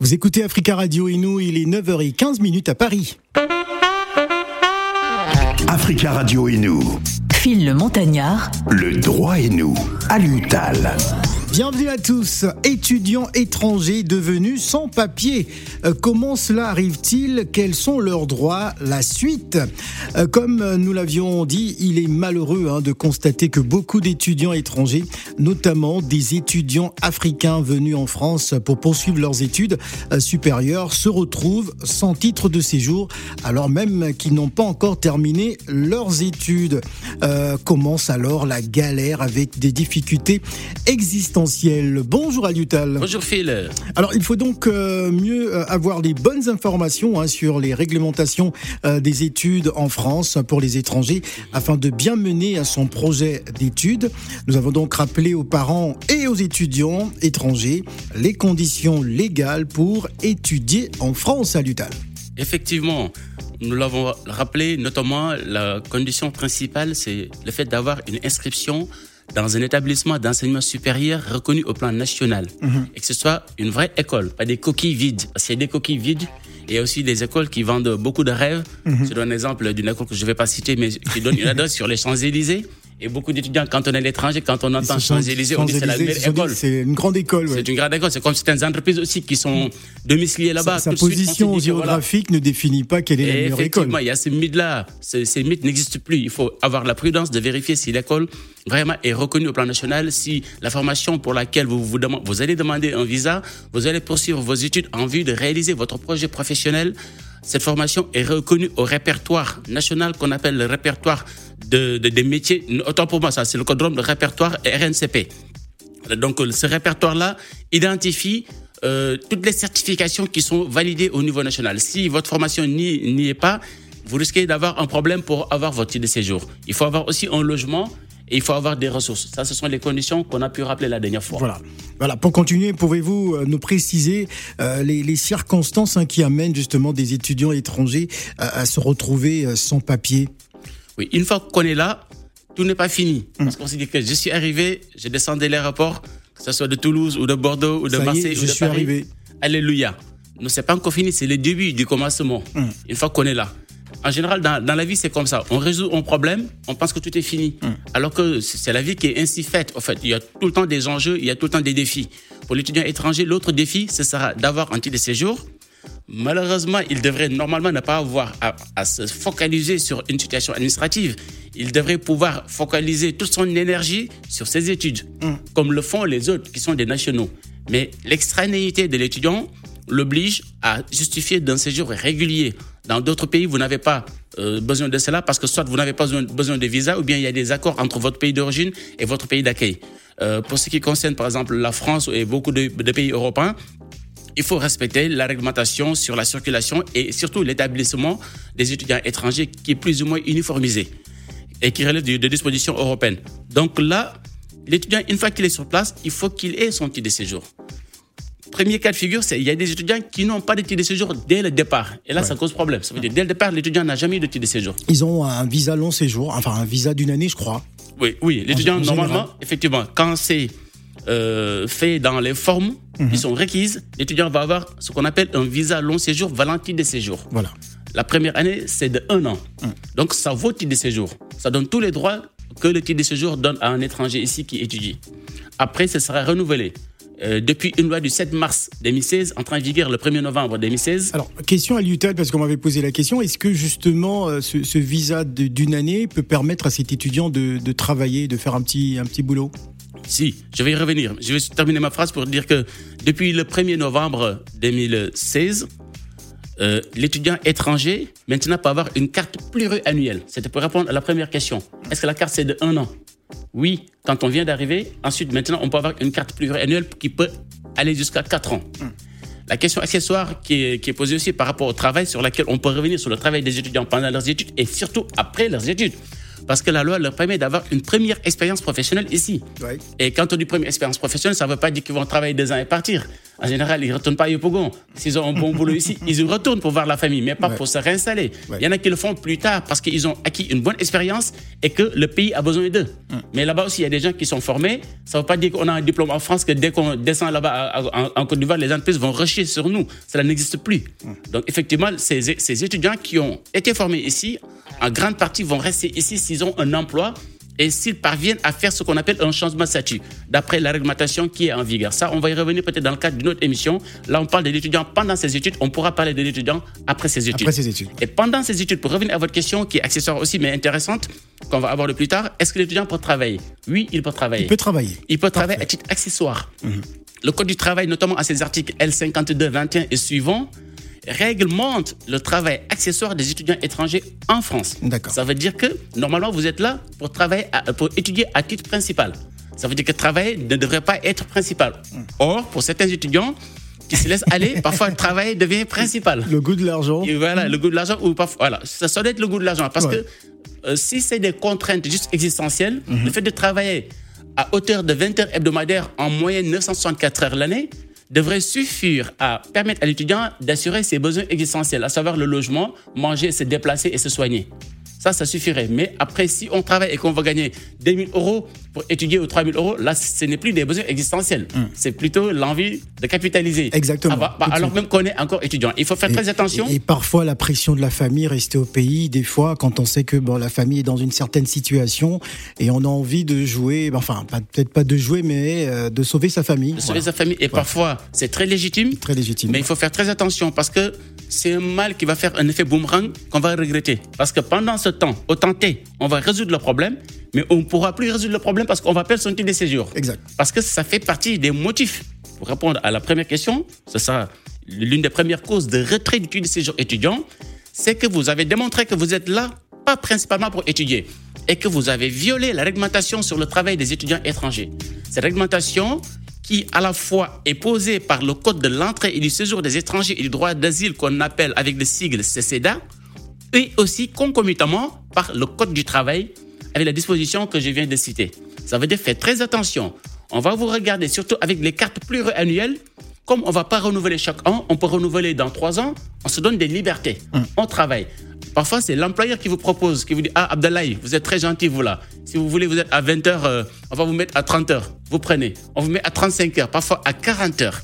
Vous écoutez Africa Radio et nous, il est 9h15 minutes à Paris. Africa Radio et nous. Phil le Montagnard. Le droit et nous. À l'UTAL. Bienvenue à tous. Étudiants étrangers devenus sans papier. Euh, comment cela arrive-t-il? Quels sont leurs droits? La suite. Euh, comme nous l'avions dit, il est malheureux hein, de constater que beaucoup d'étudiants étrangers, notamment des étudiants africains venus en France pour poursuivre leurs études euh, supérieures, se retrouvent sans titre de séjour, alors même qu'ils n'ont pas encore terminé leurs études. commence alors la galère avec des difficultés existentielles Bonjour Alutal. Bonjour Phil. Alors il faut donc euh, mieux euh, avoir les bonnes informations hein, sur les réglementations euh, des études en France pour les étrangers afin de bien mener à son projet d'études. Nous avons donc rappelé aux parents et aux étudiants étrangers les conditions légales pour étudier en France Alutal. Effectivement, nous l'avons rappelé, notamment la condition principale, c'est le fait d'avoir une inscription dans un établissement d'enseignement supérieur reconnu au plan national mhm. et que ce soit une vraie école, pas des coquilles vides. Parce qu'il y a des coquilles vides et il y a aussi des écoles qui vendent beaucoup de rêves. Mhm. Je donne un exemple d'une école que je ne vais pas citer, mais qui donne une adresse sur les Champs-Élysées. Et beaucoup d'étudiants, quand on est à l'étranger, quand on entend Champs-Élysées, on dit c'est la meilleure école. C'est une grande école. C'est une grande école. C'est comme certaines entreprises aussi qui sont domiciliées là-bas. Sa, position géographique ne définit pas quelle est la meilleure école. Effectivement, il y a ces mythes-là. Ces, ces mythes n'existent plus. Il faut avoir la prudence de vérifier si l'école vraiment est reconnue au plan national, si la formation pour laquelle vous, vous, vous allez demander un visa, vous allez poursuivre vos études en vue de réaliser votre projet professionnel cette formation est reconnue au répertoire national qu'on appelle le répertoire de, des métiers. Autant pour moi, ça, c'est le code de répertoire RNCP. Donc, ce répertoire-là identifie euh, toutes les certifications qui sont validées au niveau national. Si votre formation n'y est pas, vous risquez d'avoir un problème pour avoir votre titre de séjour. Il faut avoir aussi un logement et il faut avoir des ressources. Ça, ce sont les conditions qu'on a pu rappeler la dernière fois. Voilà. Voilà. Pour continuer, pouvez-vous euh, nous préciser euh, les, circonstances hein, qui amènent justement des étudiants étrangers à, se retrouver euh, sans papier? Oui, une fois qu'on est là, tout n'est pas fini. Hum. Parce qu'on s'est dit que je suis arrivé, je descendais l'aéroport, que ce soit de Toulouse ou de Bordeaux ou de Marseille ou de suis Arrivé. Alléluia. Non, c'est pas encore fini, c'est le début du commencement. Hum. Une fois qu'on est là. En général, dans, dans la vie, c'est comme ça. On résout un problème, on pense que tout est fini. Hmm. Alors que c'est la vie qui est ainsi faite. En fait, il y a tout le temps des enjeux, il y a tout le temps des défis. Pour l'étudiant étranger, l'autre défi, ce sera d'avoir un titre de séjour. Malheureusement, il devrait normalement ne pas avoir à, se focaliser sur une situation administrative. Il devrait pouvoir focaliser toute son énergie sur ses études, hmm. comme le font les autres qui sont des nationaux. Mais l'extranéité de l'étudiant l'oblige à justifier d'un séjour régulier. Dans d'autres pays, vous n'avez pas euh, besoin de cela parce que soit vous n'avez pas besoin de visa ou bien il y a des accords entre votre pays d'origine et votre pays d'accueil. Euh, pour ce qui concerne par exemple la France et beaucoup de, pays européens, il faut respecter la réglementation sur la circulation et surtout l'établissement des étudiants étrangers qui est plus ou moins uniformisé et qui relève des dispositions européennes. Donc là, l'étudiant, une fois qu'il est sur place, il faut qu'il ait son titre de séjour. Premier cas de figure, c'est il y a des étudiants qui n'ont pas de titre de séjour dès le départ. Et là, ça cause problème. Ça veut dire dès le départ, l'étudiant n'a jamais eu de titre de séjour. Ils ont un visa long séjour, enfin un visa d'une année, je crois. Oui, oui. L'étudiant, normalement, effectivement, quand c'est euh, fait dans les formes mhm. qui sont requises, l'étudiant va avoir ce qu'on appelle un visa long séjour valant titre de séjour. Voilà. La première année, c'est de un an. Mhm. Donc, ça vaut titre de séjour. Ça donne tous les droits que le titre de séjour donne à un étranger ici qui étudie. Après, ce sera renouvelé. Euh, depuis une loi du 7 mars 2016, entrant en vigueur le 1er novembre 2016. Alors, question à l'UTAL, parce qu'on m'avait posé la question, est-ce que justement euh, ce, visa d'une année peut permettre à cet étudiant de, travailler, de faire un petit, un petit boulot? Si, je vais y revenir. Je vais terminer ma phrase pour dire que depuis le 1er novembre 2016, euh, l'étudiant étranger maintenant peut avoir une carte pluriannuelle. C'était pour répondre à la première question. Est-ce que la carte c'est de un an? Oui, quand on vient d'arriver, ensuite, maintenant, on peut avoir une carte pluriannuelle qui peut aller jusqu'à 4 ans. La question accessoire qui est, posée aussi par rapport au travail sur laquelle on peut revenir sur le travail des étudiants pendant leurs études et surtout après leurs études. Parce que la loi leur permet d'avoir une première expérience professionnelle ici. Et quand on dit première expérience professionnelle, ça ne veut pas dire qu'ils vont travailler deux ans et partir. En général, ils ne retournent pas à Yopougon. S'ils ont un bon boulot ici, ils y retournent pour voir la famille, mais pas Ouais. pour se réinstaller. Ouais. Il y en a qui le font plus tard parce qu'ils ont acquis une bonne expérience et que le pays a besoin d'eux. Mais là-bas aussi, il y a des gens qui sont formés. Ça ne veut pas dire qu'on a un diplôme en France que dès qu'on descend là-bas en, Côte d'Ivoire, les entreprises vont rusher sur nous. Cela n'existe plus. Donc effectivement, ces, ces étudiants qui ont été formés ici, en grande partie vont rester ici s'ils ont un emploi et s'ils parviennent à faire ce qu'on appelle un changement de statut, d'après la réglementation qui est en vigueur. Ça, on va y revenir peut-être dans le cadre d'une autre émission. Là, on parle de l'étudiant pendant ses études. On pourra parler de l'étudiant après ses études. Après ses études. Et pendant ses études, pour revenir à votre question, qui est accessoire aussi, mais intéressante, qu'on va aborder plus tard, est-ce que l'étudiant peut travailler? Oui, il peut travailler. Il peut travailler. Il peut travailler à titre accessoire. Le Code du travail, notamment à ses articles L52, 21 et suivants, réglemente le travail accessoire des étudiants étrangers en France. D'accord. Ça veut dire que normalement vous êtes là pour travailler, à- pour étudier à titre principal. Ça veut dire que travailler ne devrait pas être principal. Or, pour certains étudiants qui se laissent aller, parfois le travail devient principal. Le goût de l'argent. Et voilà, le goût de l'argent ou pas. Voilà, ça, doit être le goût de l'argent. Parce Ouais. que euh, si c'est des contraintes juste existentielles, le fait de travailler à hauteur de 20 heures hebdomadaires, en moyenne 964 heures l'année, devrait suffire à permettre à l'étudiant d'assurer ses besoins existentiels, à savoir le logement, manger, se déplacer et se soigner. Ça, ça suffirait. Mais après, si on travaille et qu'on va gagner 2000 euros pour étudier ou 3000 euros, là, ce n'est plus des besoins existentiels. C'est plutôt l'envie de capitaliser. Exactement. Ah bah, bah, alors même qu'on est encore étudiant. Il faut faire très attention. Et, et parfois la pression de la famille, rester au pays, des fois quand on sait que bon, la famille est dans une certaine situation et on a envie de jouer, ben, enfin peut-être pas de jouer, mais euh, de sauver sa famille. de sauver Voilà. sa famille. Et parfois, c'est très légitime. Très légitime. Mais il faut faire très attention parce que c'est un mal qui va faire un effet boomerang qu'on va regretter. Parce que pendant ce temps, au tenté, on va résoudre le problème, mais on ne pourra plus résoudre le problème parce qu'on va perdre son titre de séjour. Exact. Parce que ça fait partie des motifs. Pour répondre à la première question, ce sera l'une des premières causes de retrait du titre de séjour étudiant, c'est que vous avez démontré que vous êtes là, pas principalement pour étudier, et que vous avez violé la réglementation sur le travail des étudiants étrangers. Cette réglementation qui à la fois est posée par le Code de l'entrée et du séjour des étrangers et du droit d'asile qu'on appelle avec le sigle CCEDA, et aussi concomitamment par le Code du travail avec la disposition que je viens de citer. Ça veut dire faire très attention. On va vous regarder surtout avec les cartes pluriannuelles. Comme on ne va pas renouveler chaque an, on peut renouveler dans trois ans, on se donne des libertés. On travaille. Parfois, c'est l'employeur qui vous propose, qui vous dit Ah, Abdallah, vous êtes très gentil, vous là. Si vous voulez, vous êtes à 20 heures, euh, on va vous mettre à 30 heures. Vous prenez. On vous met à 35 heures, parfois à 40 heures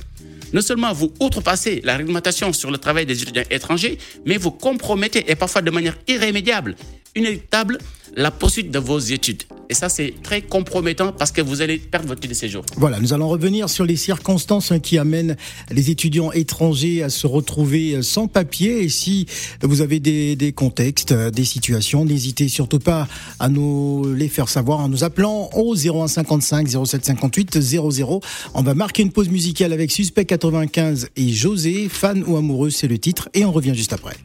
non seulement vous outrepassez la réglementation sur le travail des étudiants étrangers, mais vous compromettez, et parfois de manière irrémédiable, inéluctable, la poursuite de vos études. Et ça, c'est très compromettant parce que vous allez perdre votre titre de séjour. Voilà, nous allons revenir sur les circonstances hein, qui amènent les étudiants étrangers à se retrouver euh, sans papier. Et si vous avez des, des contextes, euh, des situations, n'hésitez surtout pas à nous les faire savoir en nous appelant au 0155 0758 00. On va marquer une pause musicale avec Suspect 95 et José, fan ou amoureux, c'est le titre, et on revient juste après.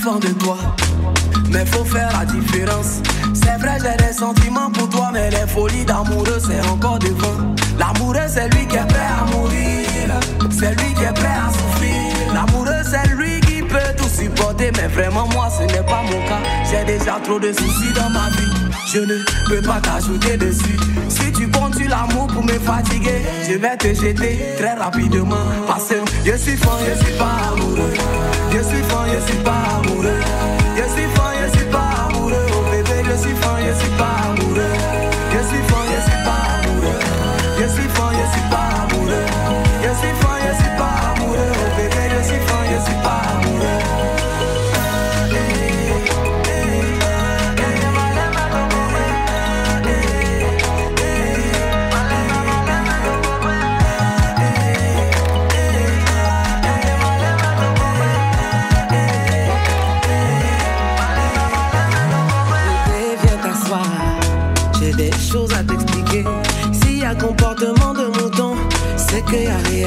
De mais faut faire la différence. C'est vrai, j'ai des sentiments pour toi, mais les folies d'amoureux, c'est encore devant. L'amoureux, c'est lui qui est prêt à mourir, c'est lui qui est prêt à souffrir. L'amoureux, c'est lui qui peut tout supporter, mais vraiment, moi, ce n'est pas mon cas. J'ai déjà trop de soucis dans ma vie. Je ne peux pas t'ajouter dessus. Si tu sur l'amour pour me fatiguer, je vais te jeter très rapidement. Parce que je suis fan, je suis pas amoureux. Je suis fan, je suis pas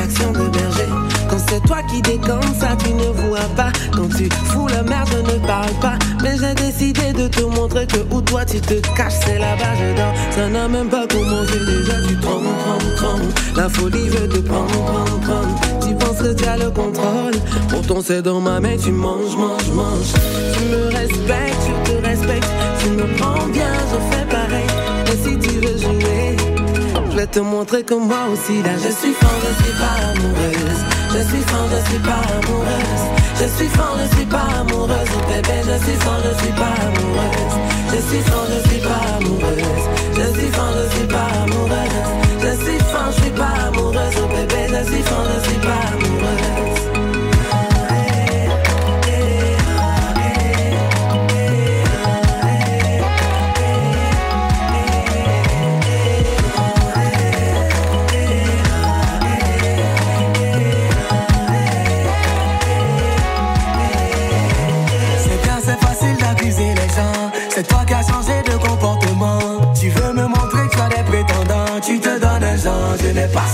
de berger. Quand c'est toi qui décante ça, tu ne vois pas. Quand tu fous la merde, ne parle pas. Mais j'ai décidé de te montrer que où toi tu te caches, c'est là-bas, je dors. Ça n'a même pas commencé déjà, tu trembles, trembles, trembles. La folie veut te prendre, prendre, prendre. Tu penses que tu as le contrôle. Pourtant, c'est dans ma main, tu manges, manges, manges. Tu me respectes, je te respecte. Tu me prends bien, je fais te montrer que moi aussi, là, je suis fan, je suis pas amoureuse. Je suis fan, je suis pas amoureuse. Je suis fan, je suis pas amoureuse. Oh bébé, je suis fan, je suis pas amoureuse. Je suis fan, je suis pas amoureuse. Je suis fan, je suis pas amoureuse. Je suis fan, je suis pas amoureuse. Oh bébé, je suis fan, je suis pas amoureuse.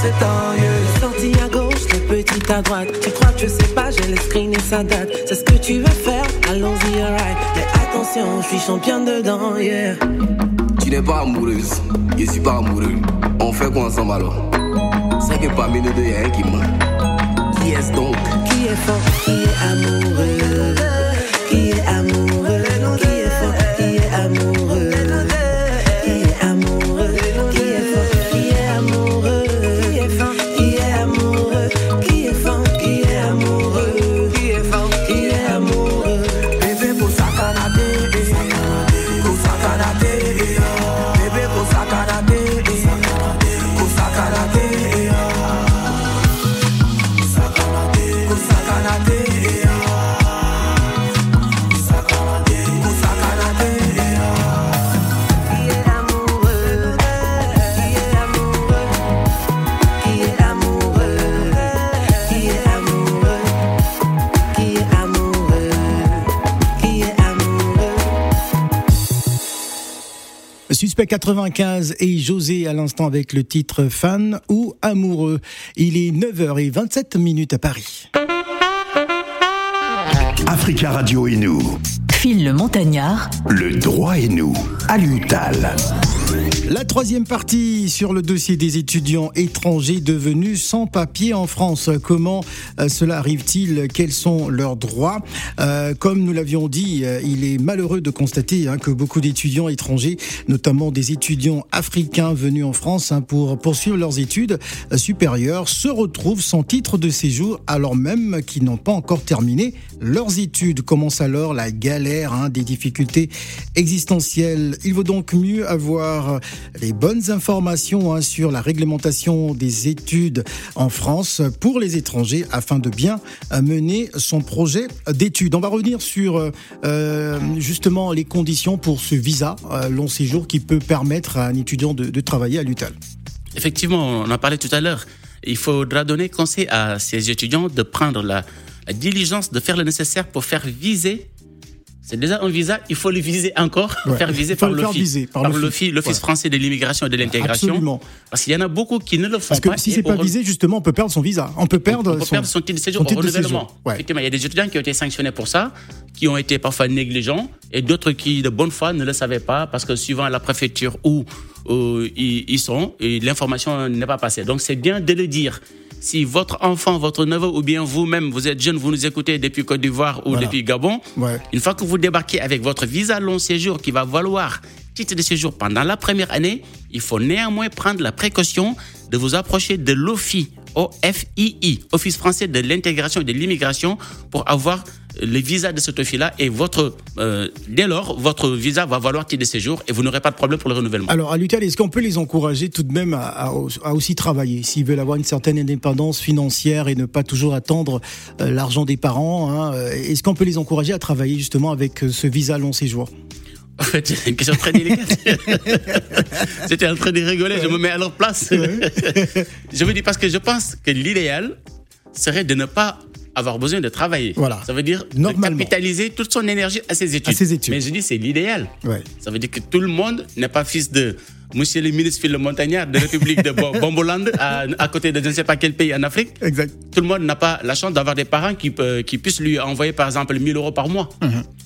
Je n'ai pas ce temps. yeah. Sorti à gauche, le petit à droite. Tu crois que je sais pas, j'ai le screen et ça date. C'est ce que tu veux faire, allons-y, alright. Mais attention, je suis championne dedans, yeah. Tu n'es pas amoureuse, je suis pas amoureux. On fait quoi ensemble alors? C'est que parmi nous deux, y a un qui ment. Qui est-ce donc? Qui est fort, qui est amoureux? 95 et José à l'instant avec le titre Fan ou Amoureux. Il est 9h27 minutes à Paris. Africa Radio et nous. Phil le Montagnard, Le droit et nous. À l'UTAL. La troisième partie sur le dossier des étudiants étrangers devenus sans papier en France. Comment euh, cela arrive-t-il? Quels sont leurs droits? Euh, Comme nous l'avions dit, euh, il est malheureux de constater hein, que beaucoup d'étudiants étrangers, notamment des étudiants africains venus en France hein, pour poursuivre leurs études supérieures, se retrouvent sans titre de séjour alors même qu'ils n'ont pas encore terminé leurs études. Commence alors la galère hein, des difficultés existentielles. Il vaut donc mieux avoir les bonnes informations hein, sur la réglementation des études en France pour les étrangers afin de bien euh, mener son projet d'études. On va revenir sur euh, euh, justement les conditions pour ce visa long séjour qui peut permettre à un étudiant de, travailler à l'UTAL. Effectivement, on en parlait tout à l'heure. Il faudra donner conseil à ces étudiants de prendre la diligence de faire le nécessaire pour faire viser. C'est déjà un visa, il faut le viser encore, Ouais. faire viser par le viser par par l'OFII. l'OFII, l'Office Ouais. français de l'immigration et de l'intégration. Absolument. Parce qu'il y en a beaucoup qui ne le font Parce que pas. si c'est pas visé, justement, on peut perdre son visa. On peut perdre, on peut perdre son titre de séjour son au titre renouvellement. Ouais. Effectivement, il y a des étudiants qui ont été sanctionnés pour ça, qui ont été parfois négligents, et d'autres qui, de bonne foi, ne le savaient pas parce que suivant la préfecture où, où ils, ils sont, l'information n'est pas passée. Donc c'est bien de le dire. Si votre enfant, votre neveu ou bien vous-même, vous êtes jeune, vous nous écoutez depuis Côte d'Ivoire ou Voilà. depuis Gabon, Ouais. une fois que vous débarquez avec votre visa long séjour qui va valoir titre de séjour pendant la première année, il faut néanmoins prendre la précaution de vous approcher de l'OFII, OFII, Office français de l'intégration et de l'immigration, pour avoir le visa de cet office-là et votre, euh, dès lors, votre visa va valoir titre de séjour et vous n'aurez pas de problème pour le renouvellement. Alors, à l'UTAL, est-ce qu'on peut les encourager tout de même à, à- à aussi travailler s'ils veulent avoir une certaine indépendance financière et ne pas toujours attendre euh, l'argent des parents hein, euh, Est-ce qu'on peut les encourager à travailler justement avec ce visa long séjour? En fait, c'est une question très délicate. J'étais en train de rigoler, je me mets à leur place. je vous dis parce que je pense que l'idéal serait de ne pas avoir besoin de travailler. Voilà. Ça veut dire de Normalement. capitaliser toute son énergie à ses études. ses études. Mais je dis c'est l'idéal. Ouais. Ça veut dire que tout le monde n'est pas fils de Monsieur le ministre Phil Montagnard de la République de Bo- Bomboland, à, à côté de je ne sais pas quel pays en Afrique. Exact. Tout le monde n'a pas la chance d'avoir des parents qui, peut- qui puissent lui envoyer par exemple 1000 euros par mois.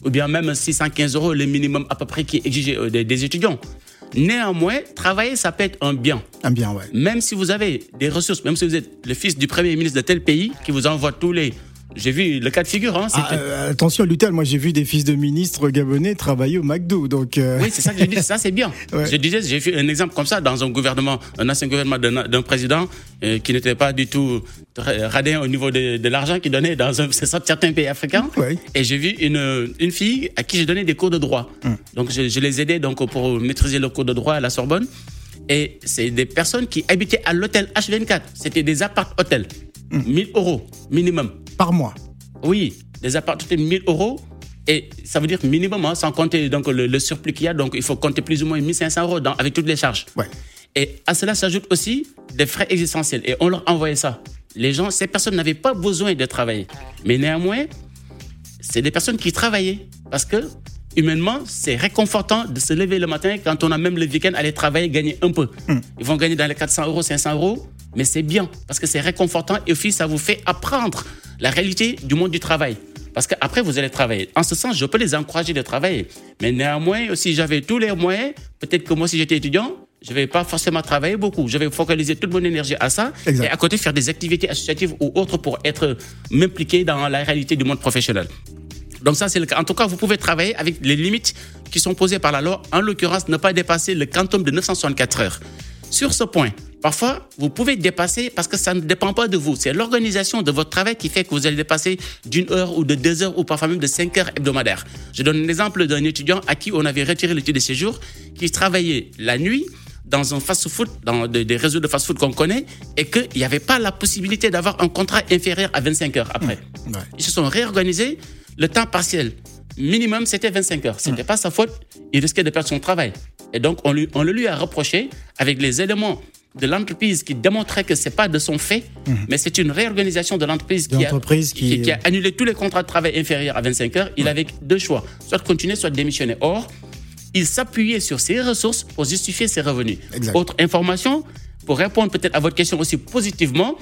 Ou bien même 615 euros, le minimum à peu près qui est exigé euh, des, des étudiants. Néanmoins, travailler, ça peut être un bien. Ah bien, ouais. Même si vous avez des ressources, même si vous êtes le fils du premier ministre de tel pays qui vous envoie tous les. J'ai vu le cas de figure, hein, Ah, euh, attention, Lutel, moi j'ai vu des fils de ministres gabonais travailler au McDo, donc... euh, Oui, c'est ça que je dis, ça c'est bien. Ouais. Je disais, j'ai fait un exemple comme ça dans un gouvernement, un ancien gouvernement d'un président euh, qui n'était pas du tout radin au niveau de, de l'argent qu'il donnait dans un, certains pays africains. Ouais. Et j'ai vu une, une fille à qui j'ai donné des cours de droit. Hum. Donc je, je les aidais donc, pour maîtriser le cours de droit à la Sorbonne. Et c'est des personnes qui habitaient à l'hôtel H24. C'était des appart-hôtels. Hum. 1000 euros minimum. Par mois. Oui, des appartements 1000 euros. Et ça veut dire minimum, hein, sans compter donc, le, le surplus qu'il y a. Donc, il faut compter plus ou moins 1500 euros dans- avec toutes les charges. Ouais. Et à cela s'ajoute aussi des frais existentiels. Et on leur envoyait ça. Les gens, ces personnes n'avaient pas besoin de travailler. Mais néanmoins, c'est des personnes qui travaillaient. Parce que, humainement, c'est réconfortant de se lever le matin quand on a même le week-end, aller travailler, gagner un peu. Ils vont gagner dans les 400 euros, 500 euros, mais c'est bien parce que c'est réconfortant et aussi ça vous fait apprendre la réalité du monde du travail. Parce qu'après, vous allez travailler. En ce sens, je peux les encourager de travailler. Mais néanmoins, si j'avais tous les moyens, peut-être que moi, si j'étais étudiant, je ne vais pas forcément travailler beaucoup. Je vais focaliser toute mon énergie à ça Exact. et à côté faire des activités associatives ou autres pour être m'impliquer dans la réalité du monde professionnel. Donc ça, c'est le cas. En tout cas, vous pouvez travailler avec les limites qui sont posées par la loi. En l'occurrence, ne pas dépasser le quantum de 964 heures. Sur ce point, parfois, vous pouvez dépasser parce que ça ne dépend pas de vous. C'est l'organisation de votre travail qui fait que vous allez dépasser d'une heure ou de deux heures ou parfois même de cinq heures hebdomadaires. Je donne un exemple d'un étudiant à qui on avait retiré l'étude de séjour, qui travaillait la nuit dans un fast-food, dans des, réseaux de fast-food qu'on connaît, et qu'il n'y avait pas la possibilité d'avoir un contrat inférieur à 25 heures après. Ouais. Ils se sont réorganisés. Le temps partiel minimum, c'était 25 heures. C'était pas sa faute. Il risquait de perdre son travail. Et donc, on, lui, on le lui a reproché avec les éléments de l'entreprise qui démontraient que c'est pas de son fait, mais c'est une réorganisation de l'entreprise qui, a- l'entreprise qui- qui, qui a annulé tous les contrats de travail inférieurs à 25 heures. Il avait deux choix, soit continuer, soit démissionner. Or, il s'appuyait sur ses ressources pour justifier ses revenus. Exact. Autre information, pour répondre peut-être à votre question aussi positivement,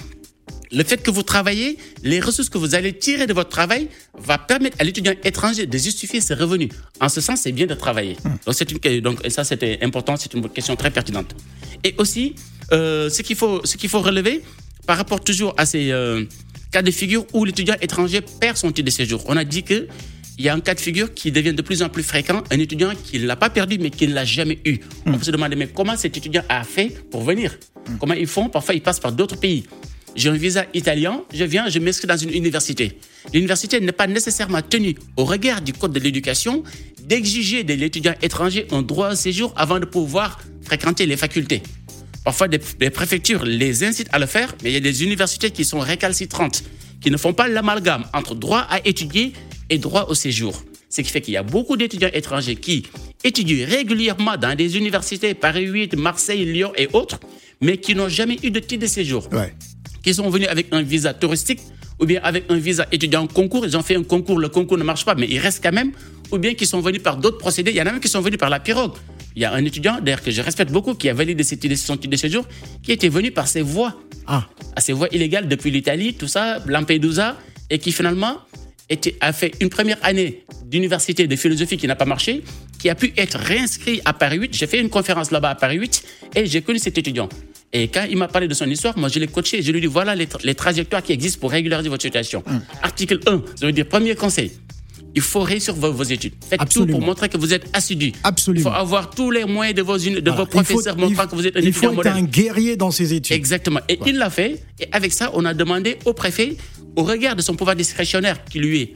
le fait que vous travaillez, les ressources que vous allez tirer de votre travail va permettre à l'étudiant étranger de justifier ses revenus. En ce sens, c'est bien de travailler. Donc, c'est une, donc, ça, c'était important, c'est une question très pertinente. Et aussi, euh, ce qu'il faut, ce qu'il faut relever par rapport toujours à ces euh, cas de figure où l'étudiant étranger perd son titre de séjour. On a dit que il y a un cas de figure qui devient de plus en plus fréquent, un étudiant qui ne l'a pas perdu mais qui ne l'a jamais eu. On peut se demander mais comment cet étudiant a fait pour venir? Comment ils font? Parfois, ils passent par d'autres pays. J'ai un visa italien, je viens, je m'inscris dans une université. L'université n'est pas nécessairement tenue, au regard du Code de l'éducation, d'exiger de l'étudiant étranger un droit au séjour avant de pouvoir fréquenter les facultés. Parfois, des, des préfectures les incitent à le faire, mais il y a des universités qui sont récalcitrantes, qui ne font pas l'amalgame entre droit à étudier et droit au séjour. Ce qui fait qu'il y a beaucoup d'étudiants étrangers qui étudient régulièrement dans des universités, Paris 8, Marseille, Lyon et autres, mais qui n'ont jamais eu de titre de séjour Ouais. qui sont venus avec un visa touristique ou bien avec un visa étudiant concours. Ils ont fait un concours, le concours ne marche pas, mais ils restent quand même. Ou bien qui sont venus par d'autres procédés. Il y en a même qui sont venus par la pirogue. Il y a un étudiant, d'ailleurs, que je respecte beaucoup, qui a validé son titre de séjour, qui était venu par ses voies, Ah, à ses voies illégales depuis l'Italie, tout ça, Lampedusa, et qui finalement était, a fait une première année d'université de philosophie qui n'a pas marché, qui a pu être réinscrit à Paris 8. J'ai fait une conférence là-bas à Paris 8 et j'ai connu cet étudiant. Et quand il m'a parlé de son histoire, moi je l'ai coaché et je lui ai dit voilà les, tra- les trajectoires qui existent pour régulariser votre situation. Article 1, ça veut dire premier conseil. Il faut réussir vos, vos études. Faites Absolument. tout pour montrer que vous êtes assidu. Absolument. Il faut avoir tous les moyens de vos, uni- de voilà. vos professeurs faut, montrant que vous êtes un il faut étudiant être modèle. un guerrier dans ses études. Exactement. Et il l'a fait. Et avec ça, on a demandé au préfet, au regard de son pouvoir discrétionnaire qui lui est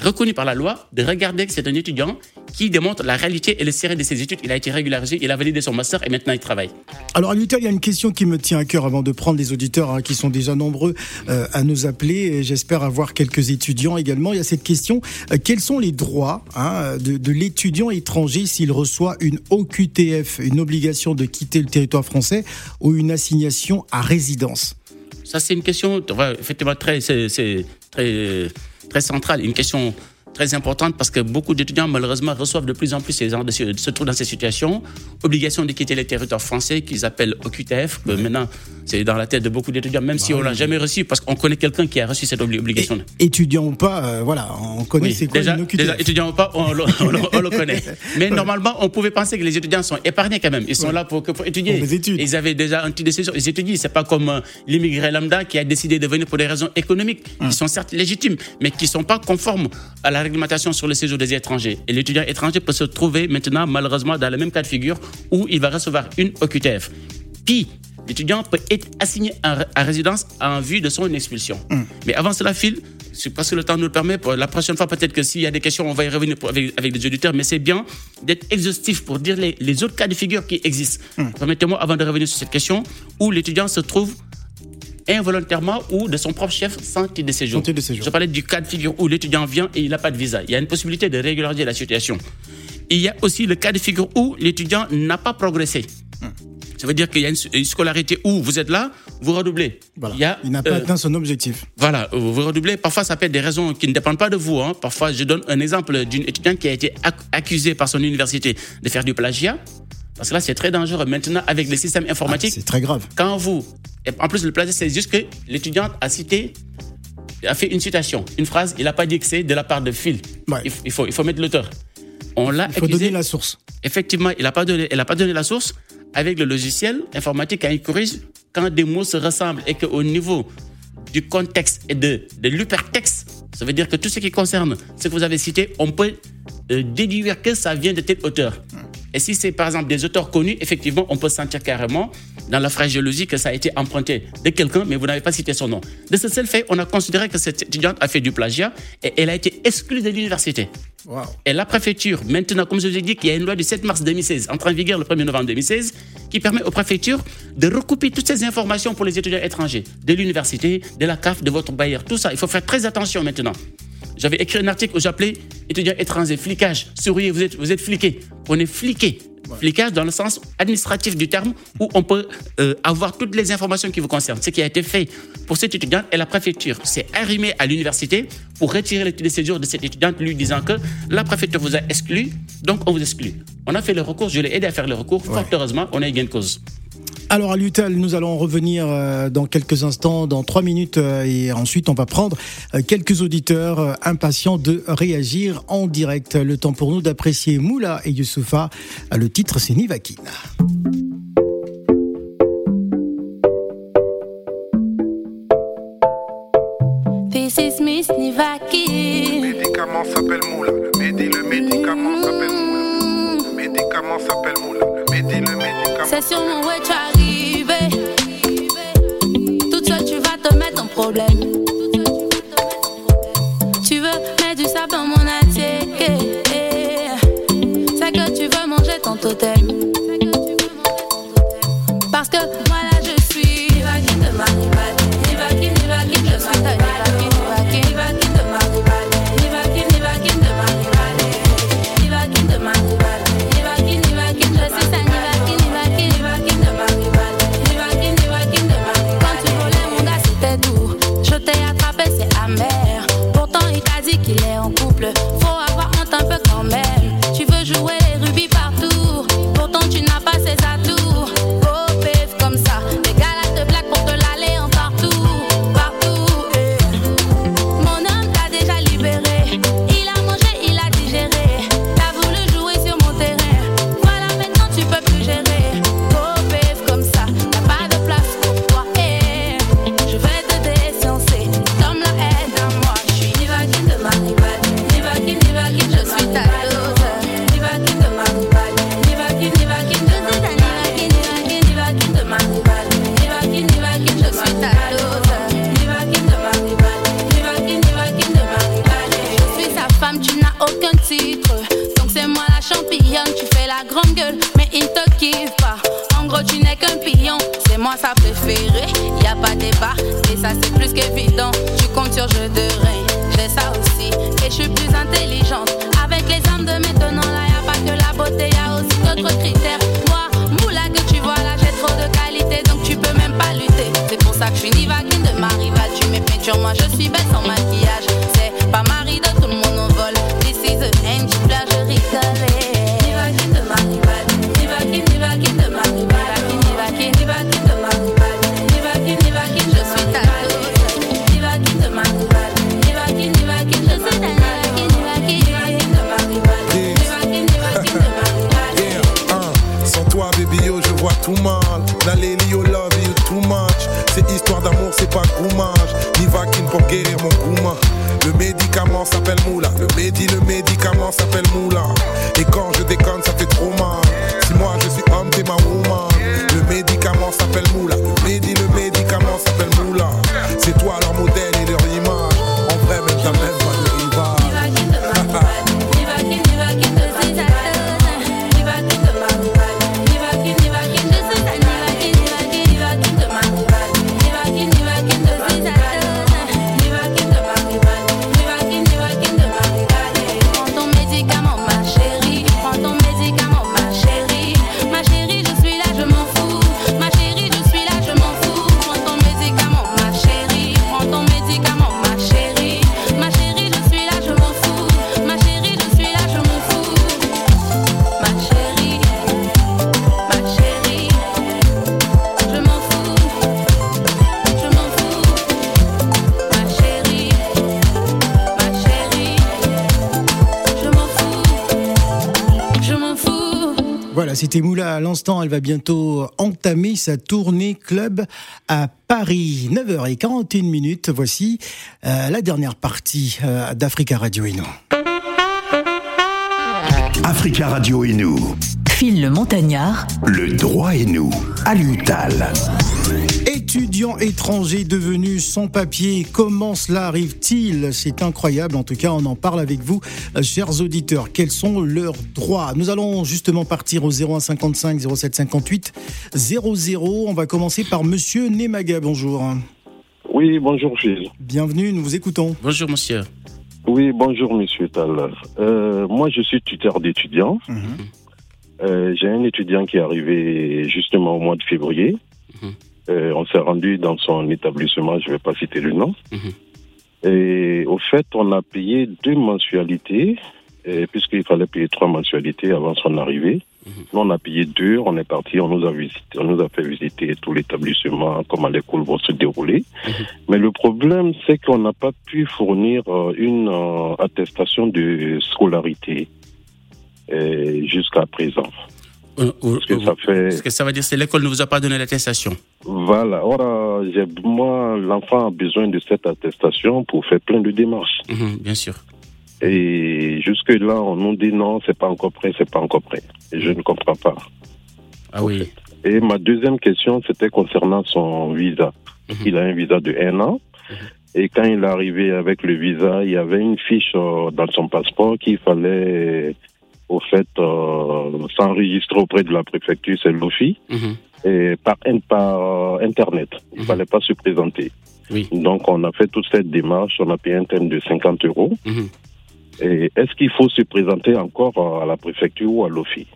reconnu par la loi, de regarder que c'est un étudiant qui démontre la réalité et le sérieux de ses études. Il a été régularisé, il a validé son master et maintenant il travaille. Alors, Luthel, il y a une question qui me tient à cœur avant de prendre les auditeurs hein, qui sont déjà nombreux euh, à nous appeler. J'espère avoir quelques étudiants également. Il y a cette question euh, quels sont les droits hein, de, de l'étudiant étranger s'il reçoit une OQTF, une obligation de quitter le territoire français ou une assignation à résidence? Ça, c'est une question effectivement très, c'est- c'est très, très centrale, une question très importante parce que beaucoup d'étudiants, malheureusement, reçoivent de plus en plus ces gens de, se trouvent dans ces situations. Obligation de quitter les territoires français qu'ils appellent OQTF. que Maintenant, c'est dans la tête de beaucoup d'étudiants, même si Bah on l'a jamais reçu, parce qu'on connaît quelqu'un qui a reçu cette obli- obligation. Et- étudiant ou pas, euh, voilà, on connaît Oui, c'est quoi déjà, une OQTF. déjà, étudiants ou pas, on, le- on le- on le connaît. Mais normalement, on pouvait penser que les étudiants sont épargnés quand même. Ils sont là pour, étudier. Pour les études. Ils avaient déjà un petit décision. Ils étudient. C'est pas comme euh, l'immigré lambda qui a décidé de venir pour des raisons économiques, Hum. qui sont certes légitimes, mais qui sont pas conformes à la réglementation sur le séjour des étrangers. Et l'étudiant étranger peut se trouver maintenant, malheureusement, dans le même cas de figure où il va recevoir une OQTF. Puis, l'étudiant peut être assigné à, résidence en vue de son expulsion. Mais avant cela, Phil, c'est parce que le temps nous le permet, pour la prochaine fois, peut-être que s'il y a des questions, on va y revenir avec, avec les auditeurs, mais c'est bien d'être exhaustif pour dire les, les autres cas de figure qui existent. Permettez-moi, avant de revenir sur cette question, où l'étudiant se trouve involontairement ou de son propre chef sans titre de séjour. Sans titre de séjour. Je parlais du cas de figure où l'étudiant vient et il n'a pas de visa. Il y a une possibilité de régulariser la situation. Il y a aussi le cas de figure où l'étudiant n'a pas progressé. Ça veut dire qu'il y a une, une scolarité où vous êtes là, vous redoublez. Voilà. Il y a, Il n'a pas euh, atteint son objectif. voilà, vous redoublez. Parfois, ça peut être des raisons qui ne dépendent pas de vous. hein. Parfois, je donne un exemple d'une étudiante qui a été ac- accusée par son université de faire du plagiat. Parce que là, c'est très dangereux. Maintenant, avec les systèmes Ah, informatiques, c'est très grave. quand vous. et en plus, le plagiat, c'est juste que l'étudiante a cité, a fait une citation, une phrase, il n'a pas dit que c'est de la part de Phil. Ouais. Il, il faut, il faut mettre l'auteur. On l'a Il faut accusé. donner la source. Effectivement, il n'a pas donné, elle pas donné la source. Avec le logiciel informatique, quand il corrige, quand des mots se ressemblent et qu'au niveau du contexte et de, de l'hypertexte, ça veut dire que tout ce qui concerne ce que vous avez cité, on peut euh, déduire que ça vient de tel auteur. Et si c'est par exemple des auteurs connus, effectivement, on peut sentir carrément dans la phraséologie que ça a été emprunté de quelqu'un, mais vous n'avez pas cité son nom. De ce seul fait, on a considéré que cette étudiante a fait du plagiat et elle a été exclue de l'université. Et la préfecture, maintenant, comme je vous ai dit, qu'il y a une loi du 7 mars 2016, entrée en vigueur le 1er novembre 2016, qui permet aux préfectures de recouper toutes ces informations pour les étudiants étrangers, de l'université, de la CAF, de votre bailleur, tout ça. Il faut faire très attention maintenant. J'avais écrit un article où j'appelais étudiants étrangers, flicage, souriez, vous êtes, vous êtes fliqués. On est fliqué. Flicage dans le sens administratif du terme, où on peut euh, avoir toutes les informations qui vous concernent. Ce qui a été fait pour cette étudiante et la préfecture s'est arrimée à l'université pour retirer le de séjour de cette étudiante, lui disant que la préfecture vous a exclu, donc on vous exclut. On a fait le recours, je l'ai aidé à faire le recours. Fort heureusement, on a eu gain de cause. Alors à l'UTAL, nous allons revenir euh, dans quelques instants, dans trois minutes, euh, et ensuite on va prendre euh, quelques auditeurs impatients de réagir en direct. Le temps pour nous d'apprécier Moula et Youssoufa. Le titre c'est Nivakin. This is Miss Nivaki. médicament s'appelle Moula. Le médi, le médicament s'appelle Moula. Le médicament s'appelle Moula. Le médi, le médicament. C'est sur mon way Le médicament s'appelle moula. Le le médicament s'appelle moula. Et quand je déconne, ça fait trop mal. Si moi je suis homme, t'es ma woman. Le médicament s'appelle moula. Le le médicament s'appelle moula. C'est toi leur modèle et leur image. En vrai, même t'as c'était Moula à l'instant. Elle va bientôt entamer sa tournée club à Paris. 9h41 minutes. Voici euh, la dernière partie euh, d'Africa Radio Eno. Africa Radio et nous. Phil le Montagnard, Le droit et nous. À l'UTAL. Étudiants étrangers devenus sans papier, comment cela arrive-t-il? C'est incroyable, en tout cas on en parle avec vous, euh, chers auditeurs. Quels sont leurs droits? Nous allons justement partir au 0155 0758 00. On va commencer par Monsieur Nemaga, bonjour. Oui, bonjour Phil. Bienvenue, nous vous écoutons. Bonjour, monsieur. Oui, bonjour Monsieur Tal. Euh, moi, je suis tuteur d'étudiants. Mhm. Euh, J'ai un étudiant qui est arrivé justement au mois de février. Mhm. Euh, on s'est rendu dans son établissement, je ne vais pas citer le nom. Mhm. Et au fait, on a payé deux mensualités, puisqu'il fallait payer trois mensualités avant son arrivée. Nous, on a payé deux, on est parti, on nous a visité, on nous a fait visiter tout l'établissement, comment les cours vont se dérouler. Mais le problème, c'est qu'on n'a pas pu fournir euh, une euh, attestation de scolarité jusqu'à présent. Euh, euh, que ça fait Ce que ça veut dire, c'est l'école ne vous a pas donné l'attestation. Voilà. Or, euh, moi, l'enfant a besoin de cette attestation pour faire plein de démarches. Mhm, bien sûr. Et jusque-là, on nous dit non, c'est pas encore prêt, c'est pas encore prêt. Et je ne comprends pas. Ah oui. Et ma deuxième question, c'était concernant son visa. Mhm. Il a un visa de un an. Et quand il est arrivé avec le visa, il y avait une fiche euh, dans son passeport qu'il fallait, au fait, euh, s'enregistrer auprès de la préfecture, c'est l'OFI, Mhm. et par, euh, Internet. Il Mhm. fallait pas se présenter. Oui. Donc, on a fait toute cette démarche. On a payé un thème de 50 euros. Mhm. Et est-ce qu'il faut se présenter encore à la préfecture ou à l'OFI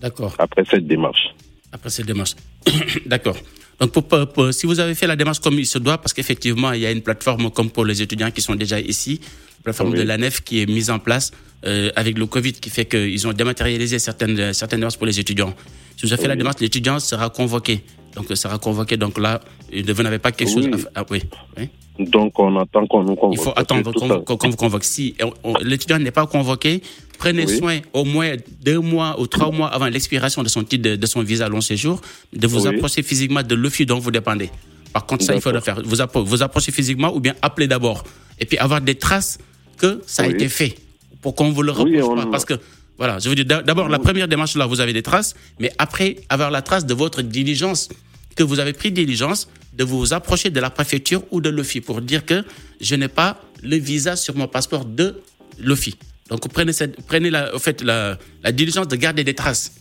D'accord. après cette démarche Après cette démarche. D'accord. Donc, pour- pour- pour- si vous avez fait la démarche comme il se doit, parce qu'effectivement, il y a une plateforme comme pour les étudiants qui sont déjà ici, la plateforme Oui. de l'ANEF qui est mise en place euh, avec le Covid, qui fait qu'ils ont dématérialisé certaines, certaines démarches pour les étudiants. Si vous avez fait la démarche, l'étudiant sera convoqué. Donc, euh, sera convoqué. Donc là, euh, vous n'avez pas quelque chose à faire. Ah, oui. oui. Donc, on attend qu'on nous convoque. Il faut attendre qu'on vous convoque. Si l'étudiant n'est pas convoqué, prenez Oui. soin au moins deux mois ou trois mois avant l'expiration de son titre de, de son visa long séjour de vous Oui. approcher physiquement de l'OFI dont vous dépendez. Par contre, ça, il faut le faire. Vous, appro- vous approchez physiquement ou bien appeler d'abord. Et puis avoir des traces que ça a été fait pour qu'on vous le reproche on- pas. Parce que, voilà, je dire, d'a- d'abord, la première démarche là, vous avez des traces, mais après, avoir la trace de votre diligence, que vous avez pris diligence de vous approcher de la préfecture ou de l'OFI pour dire que je n'ai pas le visa sur mon passeport de l'OFI. Donc, prenez, cette, prenez la, au fait, la, la diligence de garder des traces.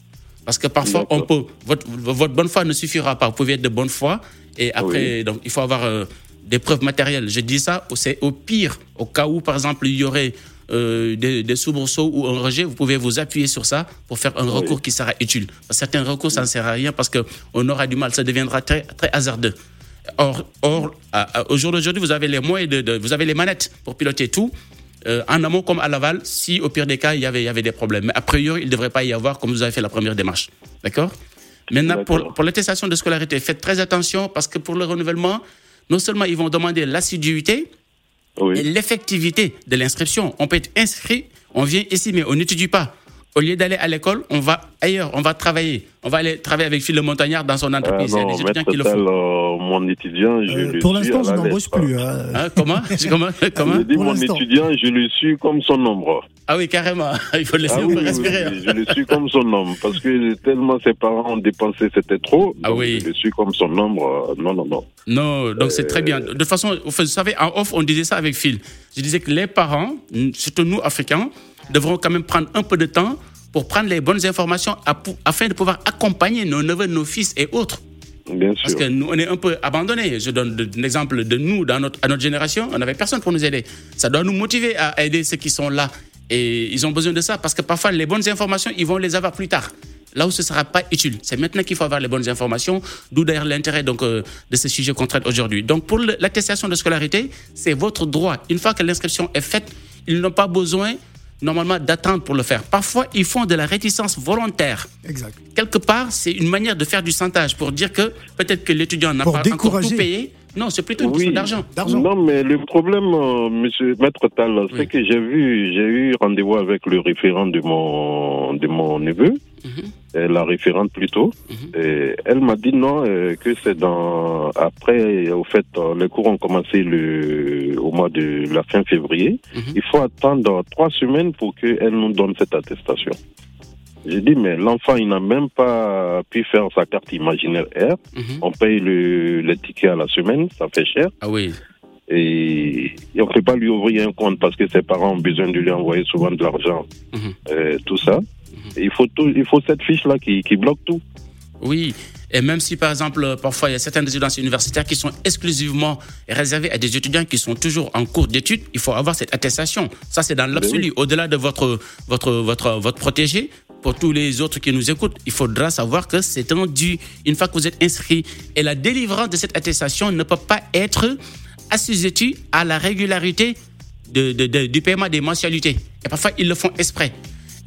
Parce que parfois, on peut, votre, votre bonne foi ne suffira pas. Vous pouvez être de bonne foi et après, donc, il faut avoir euh, des preuves matérielles. Je dis ça, c'est au pire, au cas où, par exemple, il y aurait euh, des, des soubresauts ou un rejet, vous pouvez vous appuyer sur ça pour faire un recours qui sera utile. Certains recours, ça ne sert à rien parce qu'on aura du mal, ça deviendra très, très hasardeux. Or, or à- à- au jour d'aujourd'hui, vous avez les moyens de, de- vous avez les manettes pour piloter tout. Euh, en amont comme à l'aval, si au pire des cas, il y avait, il y avait des problèmes. Mais a priori, il ne devrait pas y avoir comme vous avez fait la première démarche. D'accord? Maintenant, pour, pour l'attestation de scolarité, faites très attention parce que pour le renouvellement, non seulement ils vont demander l'assiduité et l'effectivité de l'inscription. On peut être inscrit, on vient ici, mais on n'étudie pas. Au lieu d'aller à l'école, on va ailleurs, on va travailler. On va aller travailler avec Phil le Montagnard dans son Ah entreprise. Il y a non, des étudiants qui le font. euh, mon étudiant, je Euh, le pour suis l'instant, je n'embauche plus. hein. Hein, comment? Comment, comment? dit Pour mon étudiant, je le suis comme son nombre. Ah oui, carrément. Il faut laisser Ah oui, peu oui, respirer. oui, je le suis comme son nombre. Parce que tellement ses parents ont dépensé, c'était trop. Ah oui. Je le suis comme son nombre. euh, Non, non, non. Non, donc c'est très bien. De toute façon, vous savez, en off, on disait ça avec Phil. Je disais que les parents, surtout nous, Africains, devront quand même prendre un peu de temps pour prendre les bonnes informations afin de pouvoir accompagner nos neveux, nos fils et autres. Bien Parce sûr. que nous, on est un peu abandonnés. Je donne de- un exemple de nous, dans notre, à notre génération, on n'avait personne pour nous aider. Ça doit nous motiver à aider ceux qui sont là. Et ils ont besoin de ça parce que parfois, les bonnes informations, ils vont les avoir plus tard. Là où ce ne sera pas utile. C'est maintenant qu'il faut avoir les bonnes informations, d'où d'ailleurs l'intérêt donc, euh, de ce sujet qu'on traite aujourd'hui. Donc pour l'attestation de scolarité, c'est votre droit. Une fois que l'inscription est faite, ils n'ont pas besoin normalement d'attendre pour le faire. Parfois, ils font de la réticence volontaire Exact. quelque part, c'est une manière de faire du chantage pour dire que peut-être que l'étudiant n'a pas encore décourager. tout payé. Non, c'est plutôt une question d'argent. D'argent. Non, mais le problème, euh, monsieur Maître Tal, c'est Oui. que j'ai vu, j'ai eu rendez-vous avec le référent de mon, de mon neveu, Mhm. la référente plutôt. Et elle m'a dit non, euh, que c'est dans, après, au fait, euh, les cours ont commencé le, mois de la fin février. Mhm. Il faut attendre trois semaines pour qu'elle nous donne cette attestation. J'ai dit, mais l'enfant, il n'a même pas pu faire sa carte imaginaire R. Mhm. On paye le, les tickets à la semaine, ça fait cher Ah oui. et et on ne peut pas lui ouvrir un compte parce que ses parents ont besoin de lui envoyer souvent de l'argent, Mhm. euh, tout ça. Et il faut tout, il faut cette fiche là qui, qui bloque tout. Oui. Et même si, par exemple, euh, parfois, il y a certaines résidences universitaires qui sont exclusivement réservées à des étudiants qui sont toujours en cours d'études, il faut avoir cette attestation. Ça, c'est dans l'absolu. Au-delà de votre, votre, votre, votre protégé, pour tous les autres qui nous écoutent, il faudra savoir que c'est un dû une fois que vous êtes inscrit. Et la délivrance de cette attestation ne peut pas être assujettie à la régularité de, de- de- du paiement des mensualités. Et parfois, ils le font exprès.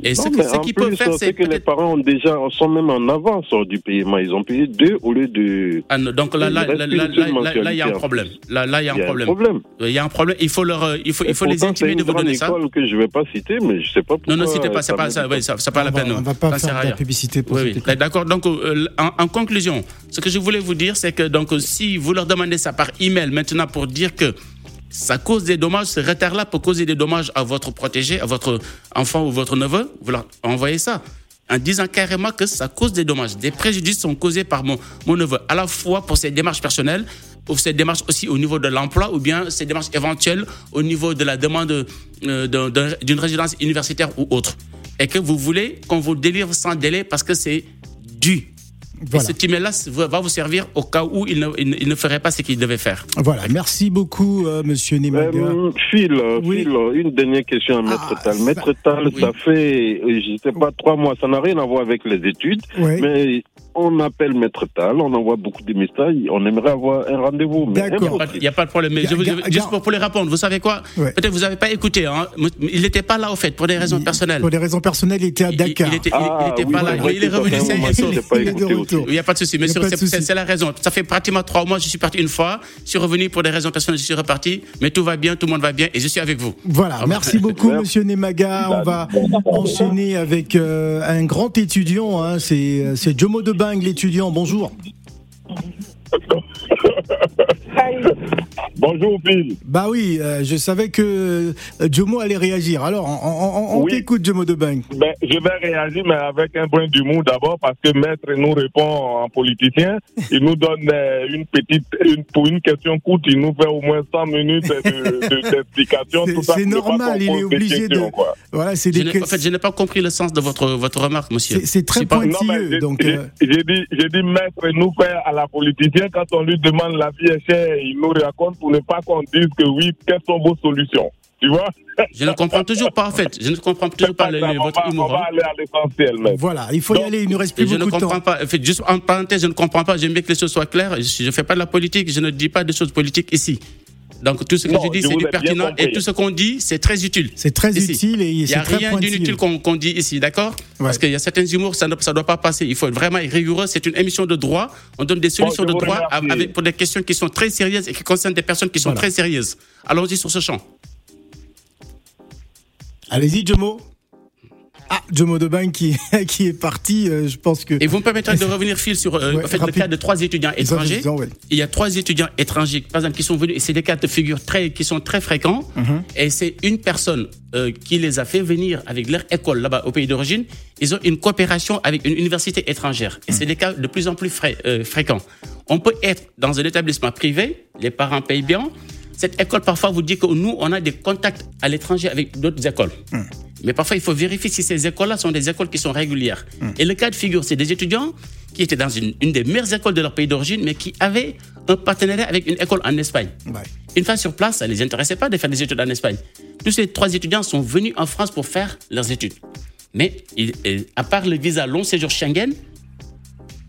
Et ce Non, mais ce en qu'ils plus, peuvent faire, c'est que les parents ont déjà sont même en avance euh, du paiement. Ils ont payé deux au lieu de. Ah non, donc là, Il là, là, une là, là, il y a un en problème. Là, là, il y a un problème. Il y a un problème. Il faut leur, euh, il faut, il faut les intimer de une vous donner ça. école que je vais pas citer, mais je sais pas pourquoi. Non, non, c'était pas, c'est ça pas ça, c'est pas la peine. on va pas faire de la publicité pour Oui. D'accord. Donc, euh, en, en conclusion, ce que je voulais vous dire, c'est que donc, si vous leur demandez ça par email maintenant pour dire que ça cause des dommages, ce retard-là peut causer des dommages à votre protégé, à votre enfant ou votre neveu, vous leur envoyez ça. En disant carrément que ça cause des dommages. Des préjudices sont causés par mon, neveu, à la fois pour ses démarches personnelles, pour ses démarches aussi au niveau de l'emploi, ou bien ses démarches éventuelles au niveau de la demande euh, d'un- d'un- d'une résidence universitaire ou autre. Et que vous voulez qu'on vous délivre sans délai parce que c'est dû. Voilà. Et ce email-là va vous servir au cas où il ne, il ne- il ne ferait pas ce qu'il devait faire. Voilà, merci beaucoup, euh, monsieur Nemaga. Euh, Phil, Oui. Phil, une dernière question à Maître Ah, Tal. Maître Tal, Oui. ça fait, euh, je sais pas, trois mois, ça n'a rien à voir avec les études, Ouais. mais on appelle Maître Tal, on envoie beaucoup de messages, on aimerait avoir un rendez-vous. mais D'accord. Il n'y a pas de problème. Mais Ga- je vous- ga- juste pour, pour les répondre, vous savez quoi Ouais. Peut-être vous n'avez pas écouté. Hein. Il n'était pas là, au fait, pour des raisons personnelles. Pour des raisons personnelles, il était à Dakar. Il n'était Ah, oui, pas là. Il est que revenu. que pas Il n'y a pas de souci, a c'est la raison. Ça fait pratiquement trois mois, je suis parti une fois, je suis revenu pour des raisons personnelles, je suis reparti, mais tout va bien, tout le monde va bien et je suis avec vous. Voilà, merci beaucoup, monsieur Nemaga. On va enchaîner avec euh, un grand étudiant. hein. C'est c'est Jomo Debang, l'étudiant. Bonjour. Bonjour Phil. Bah oui, euh, je savais que euh, Jomo allait réagir. Alors, on, on- on Oui. t'écoute, Jomo Debang. Ben, je vais réagir, mais avec un brin d'humour d'abord, parce que Maître nous répond en politicien. Il nous donne euh, une petite, une, pour une question courte, il nous fait au moins 100 minutes de- de- d'explication. C'est- pas normal, il est obligé de- quoi. Voilà, c'est des en fait, je n'ai pas compris le sens de votre, votre remarque, monsieur. c'est- très pas- pointilleux. j'ai- Donc, j'ai euh, j'ai dit, j'ai dit, Maître nous fait à la politicien, quand on lui demande la vie est chère, il nous raconte pour ne pas qu'on dise que oui, quelles sont vos solutions. Tu vois? Je ne comprends toujours pas, en fait. Je ne comprends toujours pas pas le- votre va, on humour. va hein. aller à l'essentiel, voilà, il faut y aller. Il nous reste plus je ne beaucoup de temps. comprends pas. En fait, juste en parenthèse, je ne comprends pas. J'aime bien que les choses soient claires. Je ne fais pas de la politique. Je ne dis pas de choses politiques ici. Donc, tout ce que Non, je dis, c'est du pertinent. Et tout ce qu'on dit, c'est très utile. C'est très Ici. utile et Il n'y a rien d'inutile qu'on dit ici, d'accord Parce qu'il y a certains humours, ça ne ça doit pas passer. Il faut être vraiment rigoureux. C'est une émission de droit. On donne des solutions de droit avec, pour des questions qui sont très sérieuses et qui concernent des personnes qui sont Voilà. très sérieuses. Allons-y sur ce champ. Allez-y, Jomo. Ah, Joe Modoban qui, qui est parti, euh, je pense que. Et vous me permettrez de revenir, Phil, sur euh, Ouais, en fait, le cas de trois étudiants étrangers. étudiants, ouais. Il y a trois étudiants étrangers, par exemple, qui sont venus, et c'est des cas de figure très, qui sont très fréquents. Mhm. Et c'est une personne euh, qui les a fait venir avec leur école là-bas au pays d'origine. Ils ont une coopération avec une université étrangère. Et c'est des cas de plus en plus euh, fréquents. On peut être dans un établissement privé, les parents payent bien. Cette école, parfois, vous dit que nous, on a des contacts à l'étranger avec d'autres écoles. Mais parfois, il faut vérifier si ces écoles-là sont des écoles qui sont régulières. Et le cas de figure, c'est des étudiants qui étaient dans une, une des meilleures écoles de leur pays d'origine, mais qui avaient un partenariat avec une école en Espagne. Ouais. Une fois sur place, ça ne les intéressait pas de faire des études en Espagne. Tous ces trois étudiants sont venus en France pour faire leurs études. Mais à part le visa long séjour Schengen,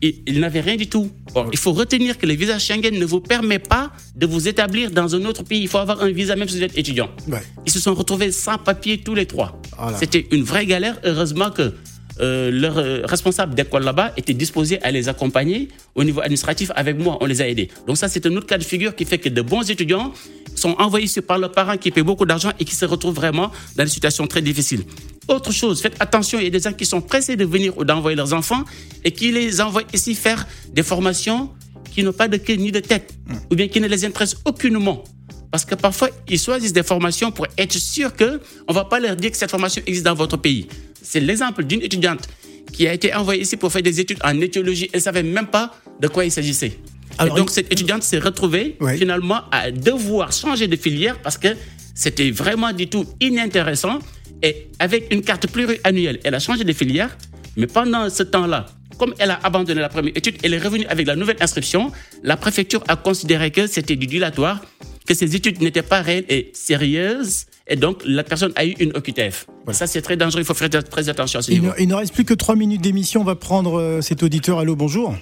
ils, ils n'avaient rien du tout. Or, il faut retenir que le visa Schengen ne vous permet pas de vous établir dans un autre pays. Il faut avoir un visa même si vous êtes étudiant. Ouais. Ils se sont retrouvés sans papier tous les trois. Voilà. C'était une vraie galère. Heureusement que euh, leur euh, responsable d'école là-bas était disposé à les accompagner au niveau administratif avec moi. On les a aidés. Donc ça, c'est un autre cas de figure qui fait que de bons étudiants sont envoyés par leurs parents qui paient beaucoup d'argent et qui se retrouvent vraiment dans des situations très difficiles. Autre chose, faites attention, il y a des gens qui sont pressés de venir ou d'envoyer leurs enfants et qui les envoient ici faire des formations qui n'ont pas de queue ni de tête ou bien qui ne les intéressent aucunement. Parce que parfois, ils choisissent des formations pour être sûr qu'on ne va pas leur dire que cette formation existe dans votre pays. C'est l'exemple d'une étudiante qui a été envoyée ici pour faire des études en éthiologie. Elle ne savait même pas de quoi il s'agissait. Alors, et donc, cette étudiante s'est retrouvée Ouais. finalement à devoir changer de filière parce que c'était vraiment du tout inintéressant. Et avec une carte pluriannuelle, elle a changé de filière. Mais pendant ce temps-là, comme elle a abandonné la première étude, elle est revenue avec la nouvelle inscription. La préfecture a considéré que c'était du dilatoire, que ces études n'étaient pas réelles et sérieuses. Et donc, la personne a eu une OQTF. Ça, c'est très dangereux. Il faut faire très attention à ce Il niveau. ne, il ne reste plus que trois minutes d'émission. On va prendre euh, cet auditeur. Allô, bonjour.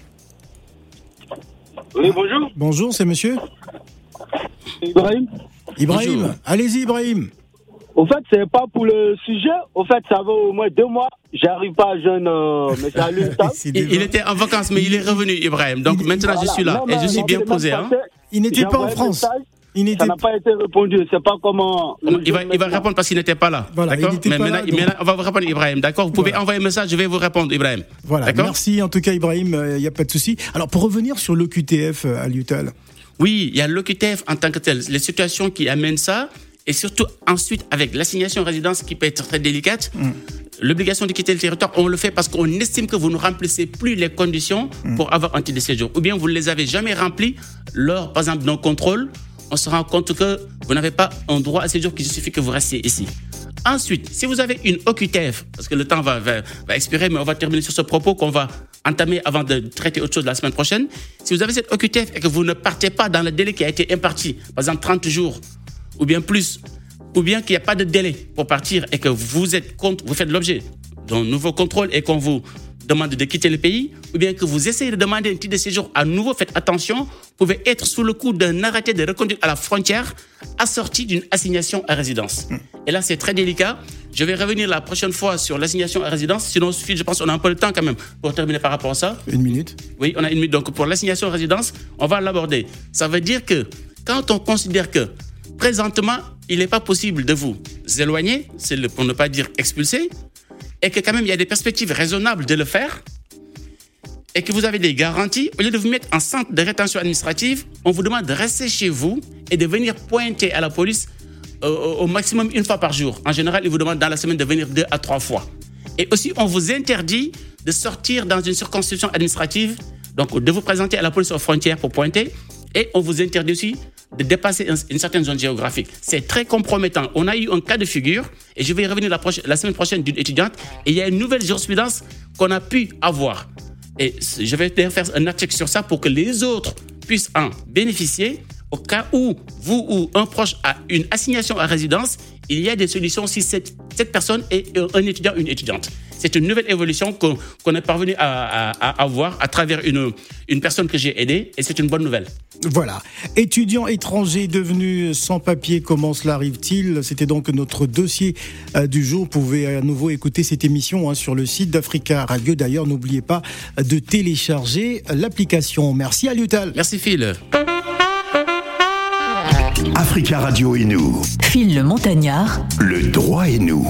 Oui, bonjour. Bonjour, c'est monsieur Ibrahim. Ibrahim. Allez-y, Ibrahim. Au fait, c'est pas pour le sujet. Au fait, ça va au moins deux mois. J'arrive pas à jeune, euh, mais salut, ça. C'est Il, il était en vacances, mais il est revenu, Ibrahim. Donc, Il- maintenant, je suis là. Non, et je suis bien posé. Hein. Il n'était pas en France. message, Il Ça n'a pas été répondu. C'est pas comment. Il va, il va répondre parce qu'il n'était pas là. Voilà, il D'accord n'était Mais pas maintenant, là, donc- maintenant, on va vous répondre, Ibrahim. D'accord Vous pouvez Voilà. envoyer un message, je vais vous répondre, Ibrahim. Voilà, D'accord merci en tout cas Ibrahim, il n'y a pas de souci. Alors pour revenir sur l'OQTF euh, à l'UTAL, Oui, il y a l'OQTF en tant que tel, les situations qui amènent ça, et surtout ensuite avec l'assignation à résidence qui peut être très délicate. Mm. L'obligation de quitter le territoire, on le fait parce qu'on estime que vous ne remplissez plus les conditions Mm. pour avoir un titre de séjour. Ou bien vous ne les avez jamais remplis lors, par exemple, d'un contrôle. On se rend compte que vous n'avez pas un droit à séjour qui justifie que vous restiez ici. Ensuite, si vous avez une OQTF, parce que le temps va, va, va expirer, mais on va terminer sur ce propos qu'on va entamer avant de traiter autre chose la semaine prochaine. Si vous avez cette OQTF et que vous ne partez pas dans le délai qui a été imparti, par exemple 30 jours ou bien plus, ou bien qu'il n'y a pas de délai pour partir et que vous êtes contre, vous faites l'objet d'un nouveau contrôle et qu'on vous demande de quitter le pays, ou bien que vous essayez de demander un titre de séjour à nouveau, faites attention, vous pouvez être sous le coup d'un arrêté de reconduite à la frontière assorti d'une assignation à résidence. Et là, c'est très délicat. Je vais revenir la prochaine fois sur l'assignation à résidence. Sinon, je pense qu'on a un peu de temps quand même pour terminer par rapport à ça. une minute. Oui, on a une minute. Donc, pour l'assignation à résidence, on va l'aborder. Ça veut dire que quand on considère que présentement, il n'est pas possible de vous éloigner, c'est le- pour ne pas dire expulser, et que quand même, il y a des perspectives raisonnables de le faire, et que vous avez des garanties, au lieu de vous mettre en centre de rétention administrative, on vous demande de rester chez vous et de venir pointer à la police euh, au maximum une fois par jour. En général, ils vous demandent dans la semaine de venir deux à trois fois. Et aussi, on vous interdit de sortir dans une circonscription administrative, donc de vous présenter à la police aux frontières pour pointer, et on vous interdit aussi de dépasser un- une certaine zone géographique. C'est très compromettant. On a eu un cas de figure, et je vais y revenir la, semaine prochaine d'une étudiante, et il y a une nouvelle jurisprudence qu'on a pu avoir. Et je vais faire un article sur ça pour que les autres puissent en bénéficier. Au cas où vous ou un proche a une assignation à résidence, il y a des solutions si cette, cette personne est un étudiant ou une étudiante. C'est une nouvelle évolution qu'on est parvenu à, à- à avoir à travers une, une personne que j'ai aidée et c'est une bonne nouvelle. Voilà. Étudiant étranger devenu sans papier, comment cela arrive-t-il? C'était donc notre dossier euh, du jour. Vous pouvez à nouveau écouter cette émission hein, sur le site d'Africa Radio. D'ailleurs, n'oubliez pas de télécharger l'application. Merci à l'UTAL. Merci Phil. Africa Radio et nous, Phil le Montagnard. le droit et nous.